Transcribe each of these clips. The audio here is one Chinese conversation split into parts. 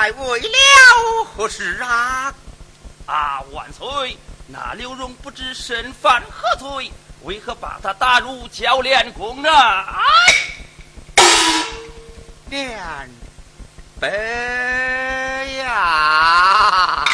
二位年伯上的殿来为了何事啊？啊，万岁！那刘荣不知身犯何罪，为何把他打入教练宫啊？连北呀！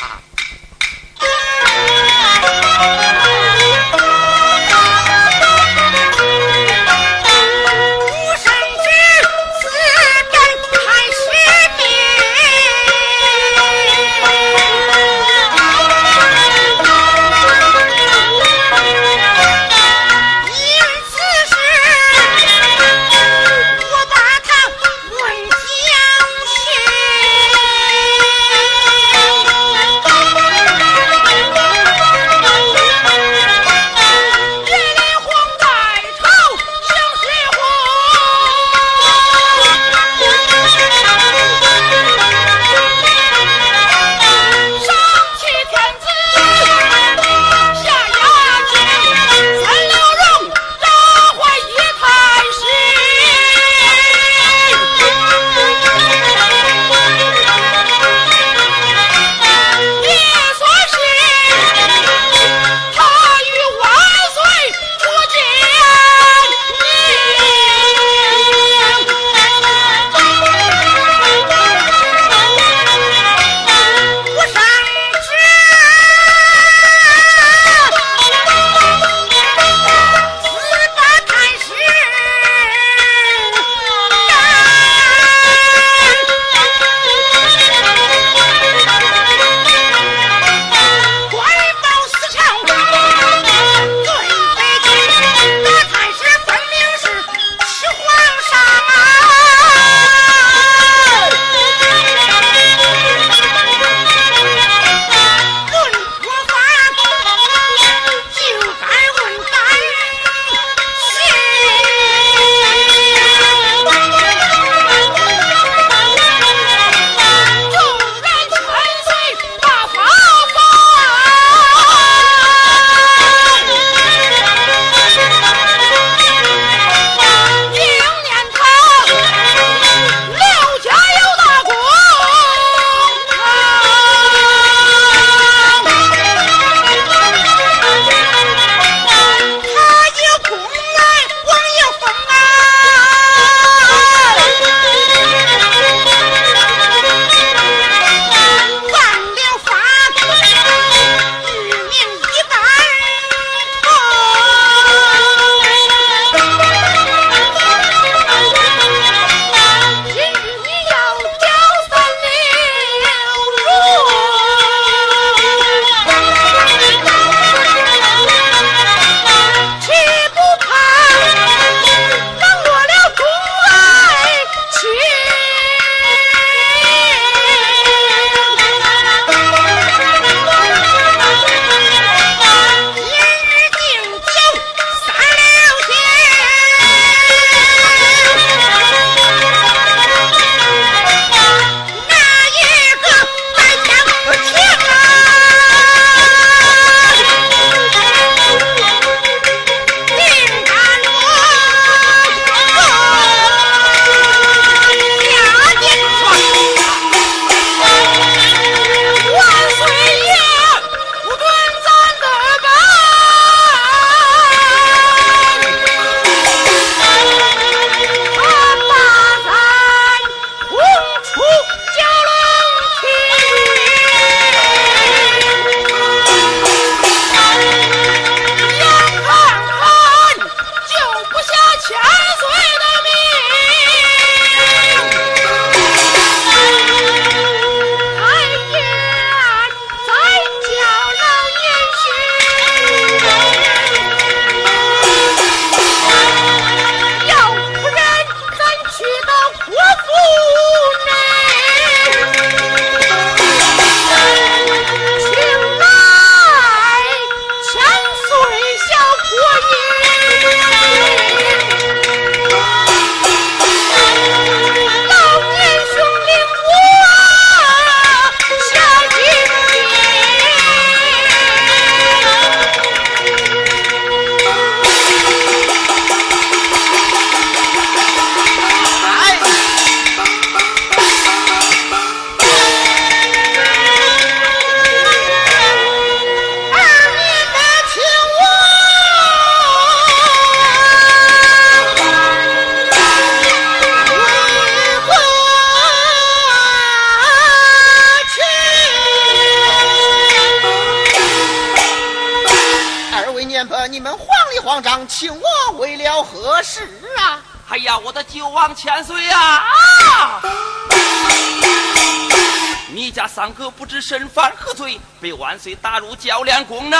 你家三哥不知身犯何罪，被万岁打入教练宫呢？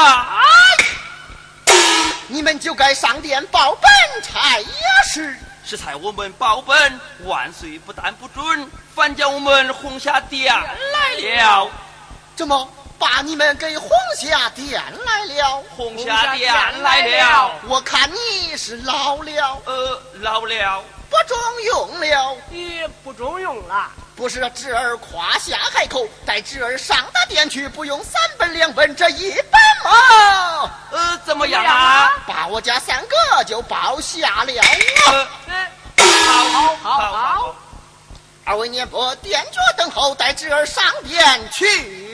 你们就该上殿报本差呀！是是才我们报本，万岁不但不准，反将我们轰下殿来了。怎么把你们给轰下殿来了？轰下殿来了。我看你是老了。呃，老了。不中用了。也不中用了。不是侄儿夸下海口，带侄儿上大殿去，不用三本两本这一本嘛？呃，怎么样啊？把我家三哥就包下了。好，好，好，好。二位年伯，殿脚等候，带侄儿上殿去。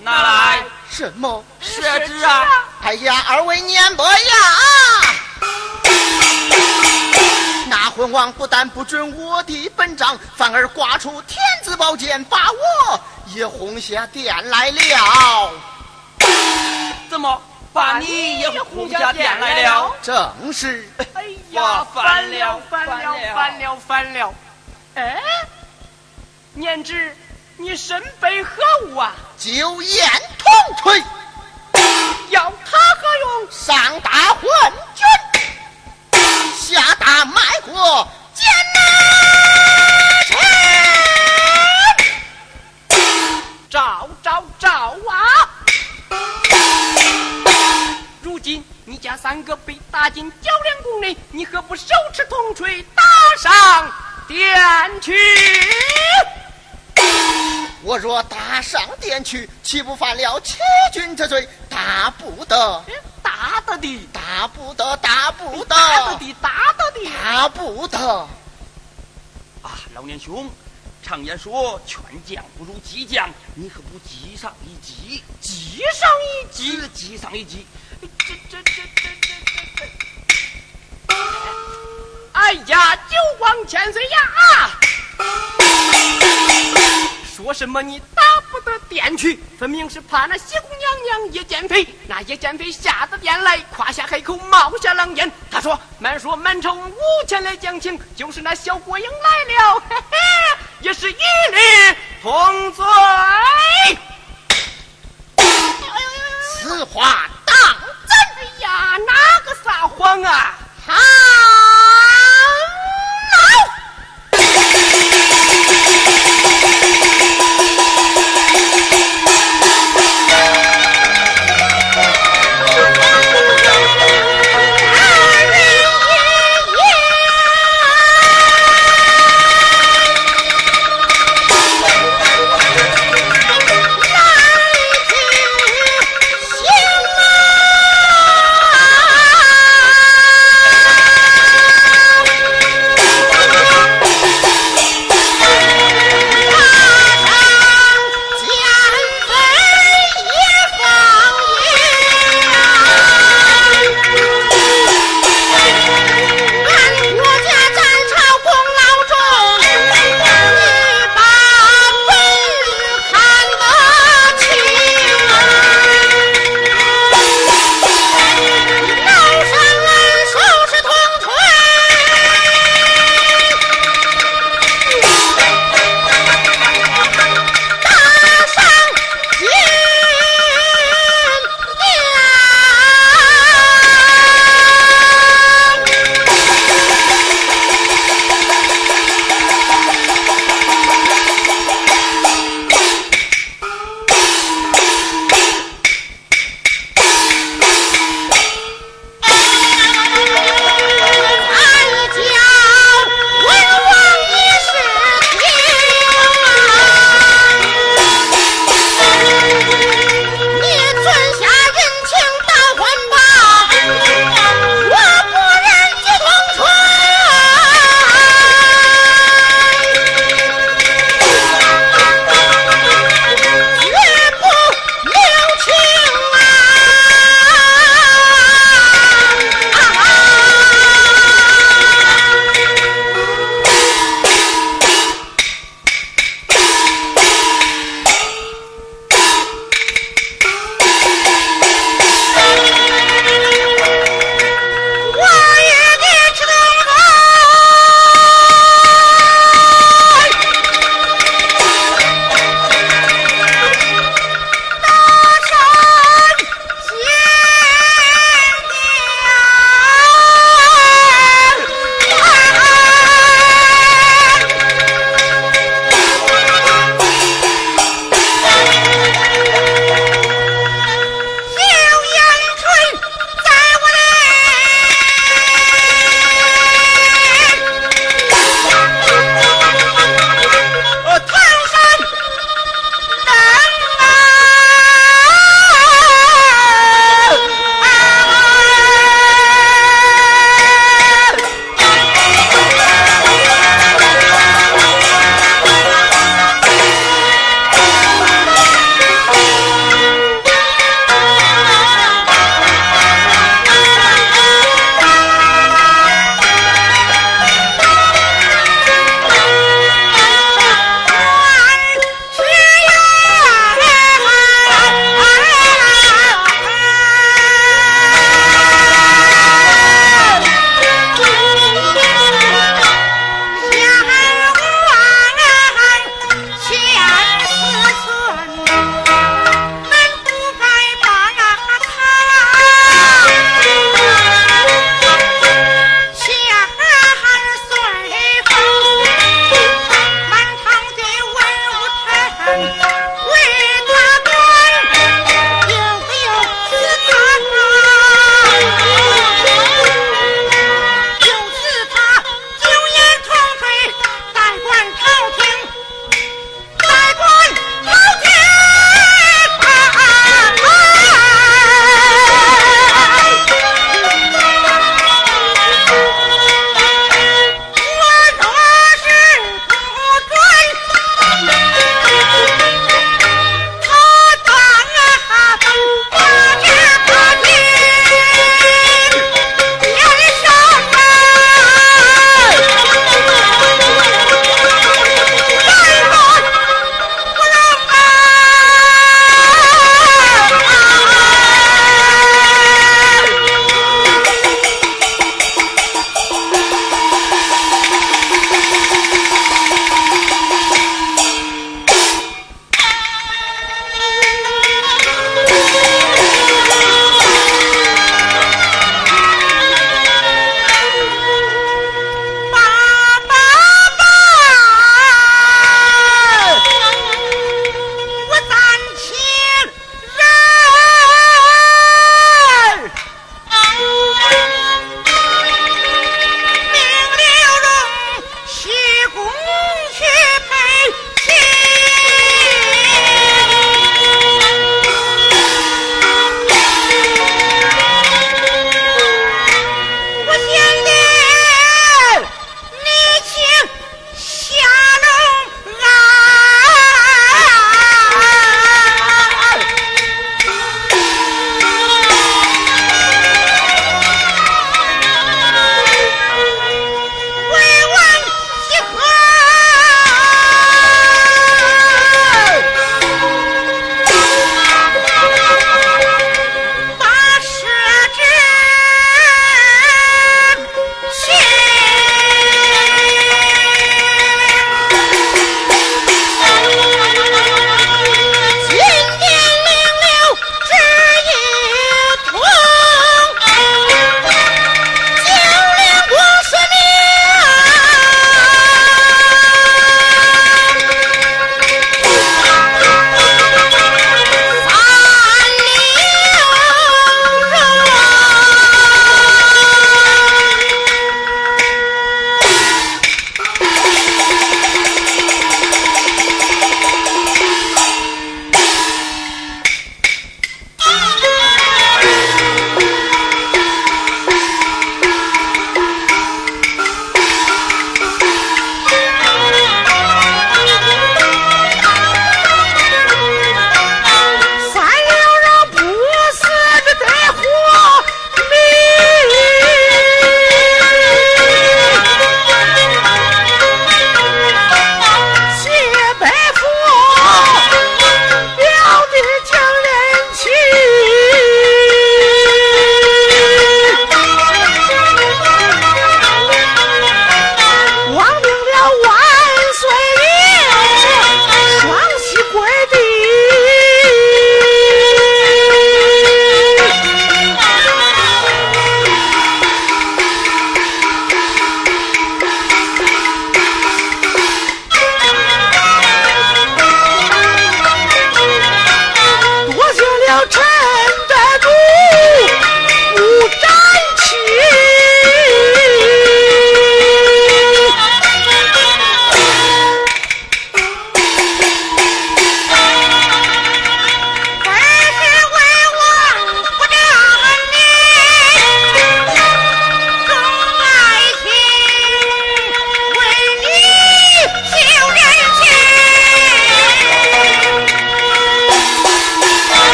拿来什么？设置啊！哎呀，二位念不呀？那昏王不但不准我的本章，反而挂出天子宝剑，把我也轰下殿来了。怎么把你也轰下殿来了？正是。哎呀，我烦烦了烦了，烦了烦了，烦了！哎，念之，你身背何物啊？九眼铜锤，要它何用？上打昏君，下打卖国艰难臣。找找找啊！如今你家三个被打进焦梁宫内，你何不手持铜锤打上殿去？我若打上殿去，岂不犯了欺君之罪？打不得，打得的，打不得，打不得，打得的，打得的。打不得。啊，老年兄，常言说劝将不如激将，你可不急上一击？击上一击，击击上一击。这这这这这这这！哎呀，九王千岁呀！说什么你打不得殿去，分明是怕那西宫娘娘叶剑飞。那叶剑飞下得殿来，夸下海口，冒下狼烟。他说：“满说满城无前来讲情，就是那小郭英来了，嘿嘿，也是一律同罪。”此话当真？哎呀，哪个撒谎啊？好。